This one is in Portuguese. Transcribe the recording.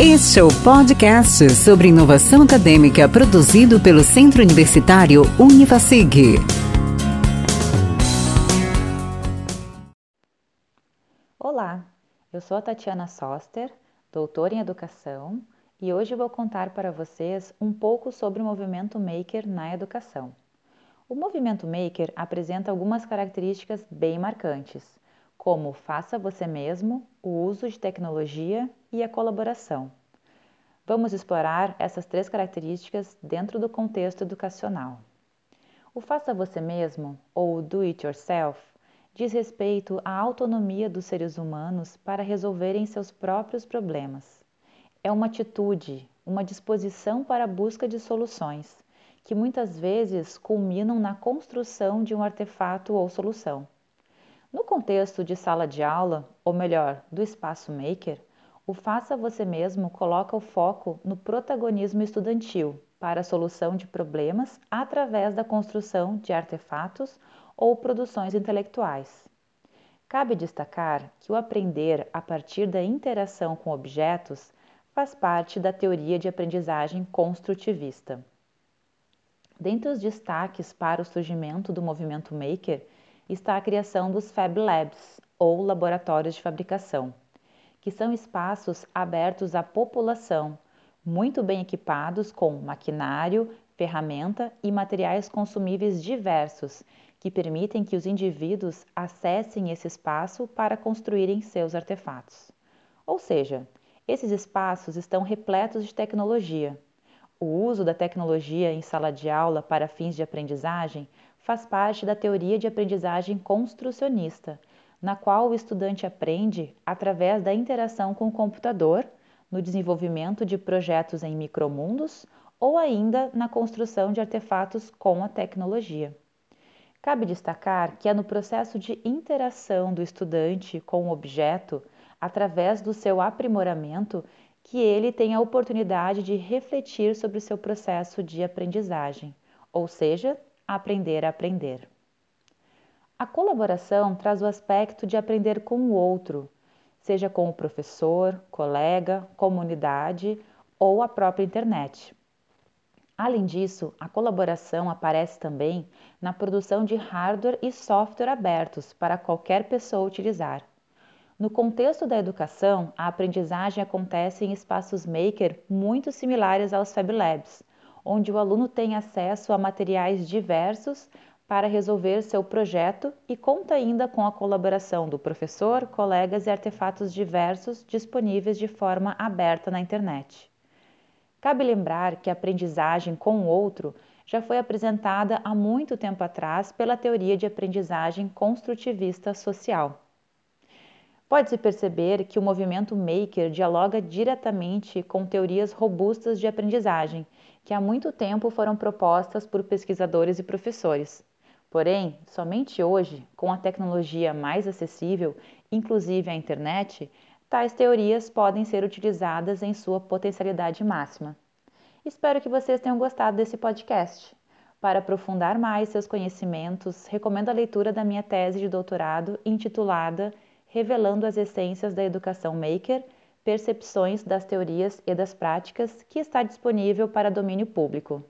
Este é o podcast sobre inovação acadêmica produzido pelo Centro Universitário Univasig. Olá, eu sou a Tatiana Soster, doutora em educação, e hoje vou contar para vocês um pouco sobre o movimento Maker na educação. O movimento Maker apresenta algumas características bem marcantes como faça você mesmo, o uso de tecnologia e a colaboração. Vamos explorar essas três características dentro do contexto educacional. O faça você mesmo, ou do it yourself, diz respeito à autonomia dos seres humanos para resolverem seus próprios problemas. É uma atitude, uma disposição para a busca de soluções, que muitas vezes culminam na construção de um artefato ou solução. No contexto de sala de aula, ou melhor, do espaço maker, o faça você mesmo coloca o foco no protagonismo estudantil para a solução de problemas através da construção de artefatos ou produções intelectuais. Cabe destacar que o aprender a partir da interação com objetos faz parte da teoria de aprendizagem construtivista. Dentre os destaques para o surgimento do movimento maker está a criação dos Fab Labs, ou laboratórios de fabricação, que são espaços abertos à população, muito bem equipados com maquinário, ferramenta e materiais consumíveis diversos, que permitem que os indivíduos acessem esse espaço para construírem seus artefatos. Ou seja, esses espaços estão repletos de tecnologia. O uso da tecnologia em sala de aula para fins de aprendizagem faz parte da teoria de aprendizagem construcionista, na qual o estudante aprende através da interação com o computador, no desenvolvimento de projetos em micromundos ou ainda na construção de artefatos com a tecnologia. Cabe destacar que é no processo de interação do estudante com o objeto, através do seu aprimoramento, que ele tem a oportunidade de refletir sobre o seu processo de aprendizagem, ou seja, aprender a aprender. A colaboração traz o aspecto de aprender com o outro, seja com o professor, colega, comunidade ou a própria internet. Além disso, a colaboração aparece também na produção de hardware e software abertos para qualquer pessoa utilizar. No contexto da educação, a aprendizagem acontece em espaços maker muito similares aos Fab Labs, onde o aluno tem acesso a materiais diversos para resolver seu projeto e conta ainda com a colaboração do professor, colegas e artefatos diversos disponíveis de forma aberta na internet. Cabe lembrar que a aprendizagem com o outro já foi apresentada há muito tempo atrás pela teoria de aprendizagem construtivista social. Pode-se perceber que o movimento Maker dialoga diretamente com teorias robustas de aprendizagem, que há muito tempo foram propostas por pesquisadores e professores. Porém, somente hoje, com a tecnologia mais acessível, inclusive a internet, tais teorias podem ser utilizadas em sua potencialidade máxima. Espero que vocês tenham gostado desse podcast. Para aprofundar mais seus conhecimentos, recomendo a leitura da minha tese de doutorado intitulada revelando as essências da educação maker, percepções das teorias e das práticas, que está disponível para domínio público.